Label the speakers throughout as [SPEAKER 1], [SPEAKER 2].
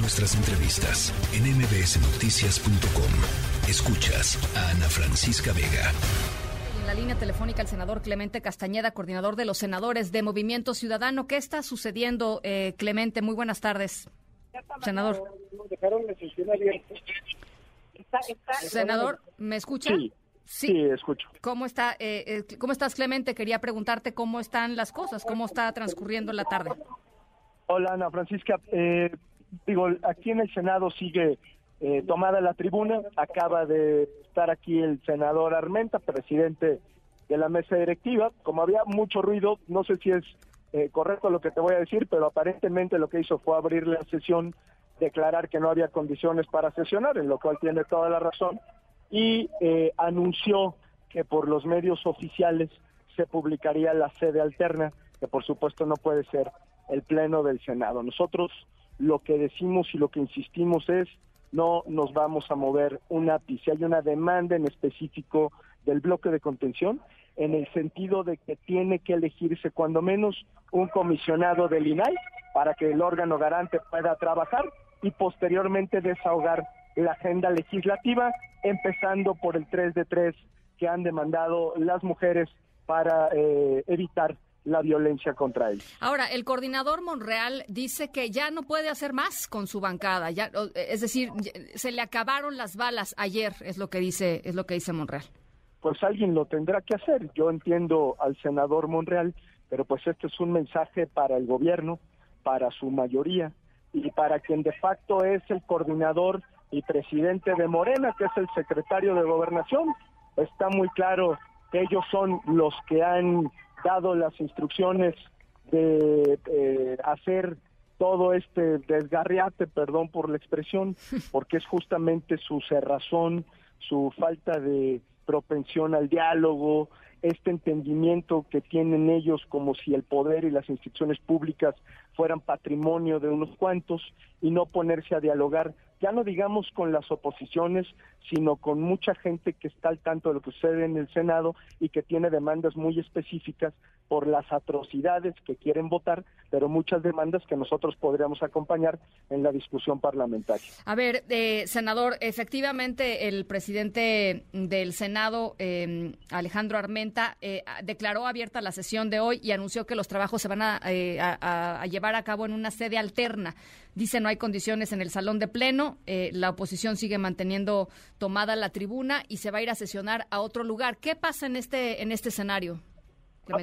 [SPEAKER 1] Nuestras entrevistas en mbsnoticias.com. Escuchas a Ana Francisca Vega.
[SPEAKER 2] En la línea telefónica el senador Clemente Castañeda, coordinador de los senadores de Movimiento Ciudadano. ¿Qué está sucediendo, eh, Clemente? Muy buenas tardes. Senador. Senador, ¿me escucha?
[SPEAKER 3] Sí. Sí, escucho.
[SPEAKER 2] ¿Cómo, está, eh, eh, ¿Cómo estás, Clemente? Quería preguntarte cómo están las cosas, cómo está transcurriendo la tarde.
[SPEAKER 3] Hola, Ana Francisca. Eh, digo, aquí en el Senado sigue tomada la tribuna. Acaba de estar aquí el senador Armenta, presidente de la mesa directiva. Como había mucho ruido, no sé si es correcto lo que te voy a decir, pero aparentemente lo que hizo fue abrir la sesión, declarar que no había condiciones para sesionar, en lo cual tiene toda la razón y eh, anunció que por los medios oficiales se publicaría la sede alterna, que por supuesto no puede ser el Pleno del Senado. Nosotros lo que decimos y lo que insistimos es no nos vamos a mover un ápice. Hay una demanda en específico del bloque de contención en el sentido de que tiene que elegirse cuando menos un comisionado del INAI para que el órgano garante pueda trabajar y posteriormente desahogar la agenda legislativa, empezando por el 3 de 3 que han demandado las mujeres para eh, evitar la violencia contra ellos.
[SPEAKER 2] Ahora, el coordinador Monreal dice que ya no puede hacer más con su bancada, ya, es decir, se le acabaron las balas ayer, es lo que dice, es lo que dice Monreal.
[SPEAKER 3] Pues alguien lo tendrá que hacer. Yo entiendo al senador Monreal, pero pues este es un mensaje para el gobierno, para su mayoría y para quien de facto es el coordinador y presidente de Morena, que es el secretario de Gobernación. Está muy claro que ellos son los que han dado las instrucciones de eh, hacer todo este desgarriate, perdón por la expresión, porque es justamente su cerrazón, su falta de propensión al diálogo, este entendimiento que tienen ellos como si el poder y las instituciones públicas fueran patrimonio de unos cuantos y no ponerse a dialogar ya no digamos con las oposiciones, sino con mucha gente que está al tanto de lo que sucede en el Senado y que tiene demandas muy específicas por las atrocidades que quieren votar, pero muchas demandas que nosotros podríamos acompañar en la discusión parlamentaria.
[SPEAKER 2] A ver, eh, senador, efectivamente el presidente del Senado, eh, Alejandro Armenta, eh, declaró abierta la sesión de hoy y anunció que los trabajos se van a, a llevar a cabo en una sede alterna. Dice no hay condiciones en el salón de pleno, la oposición sigue manteniendo tomada la tribuna y se va a ir a sesionar a otro lugar. ¿Qué pasa en este en este escenario?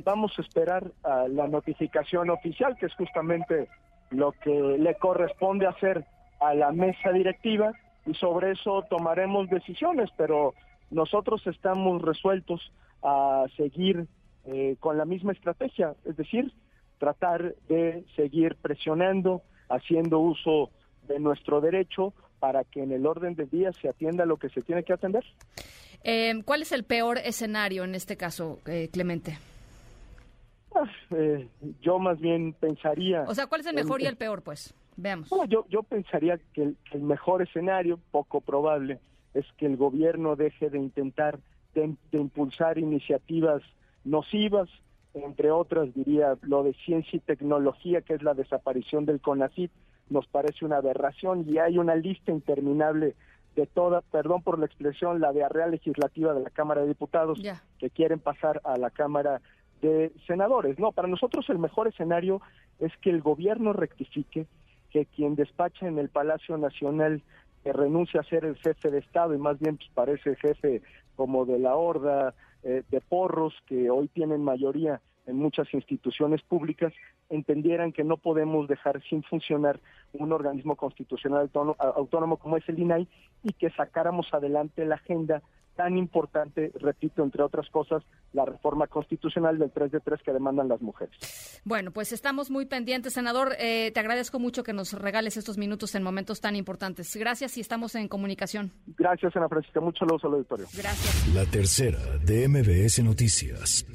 [SPEAKER 3] Vamos a esperar a la notificación oficial, que es justamente lo que le corresponde hacer a la mesa directiva, y sobre eso tomaremos decisiones, pero nosotros estamos resueltos a seguir eh, con la misma estrategia, es decir, tratar de seguir presionando, haciendo uso de nuestro derecho para que en el orden del día se atienda lo que se tiene que atender.
[SPEAKER 2] Eh, ¿Cuál es el peor escenario en este caso, eh, Clemente?
[SPEAKER 3] Eh, yo más bien pensaría...
[SPEAKER 2] O sea, ¿cuál es el mejor y el peor, pues? Veamos.
[SPEAKER 3] yo, yo pensaría que el, mejor escenario, poco probable, es que el gobierno deje de intentar de, impulsar iniciativas nocivas, entre otras diría lo de ciencia y tecnología, que es la desaparición del CONACIT, nos parece una aberración y hay una lista interminable de toda, perdón por la expresión, la diarrea legislativa de la Cámara de Diputados que quieren pasar a la Cámara de senadores. No, para nosotros el mejor escenario es que el gobierno rectifique, que quien despacha en el Palacio Nacional que renuncia a ser el jefe de Estado y más bien pues, parece jefe como de la horda eh, de porros que hoy tienen mayoría en muchas instituciones públicas, entendieran que no podemos dejar sin funcionar un organismo constitucional autónomo como es el INAI y que sacáramos adelante la agenda tan importante, repito, entre otras cosas, la reforma constitucional del 3 de 3 que demandan las mujeres.
[SPEAKER 2] Bueno, pues estamos muy pendientes, senador. Eh, te agradezco mucho que nos regales estos minutos en momentos tan importantes. Gracias y estamos en comunicación.
[SPEAKER 3] Gracias, Ana Francisca. Mucho saludos al auditorio.
[SPEAKER 2] Gracias.
[SPEAKER 1] La tercera de MBS Noticias.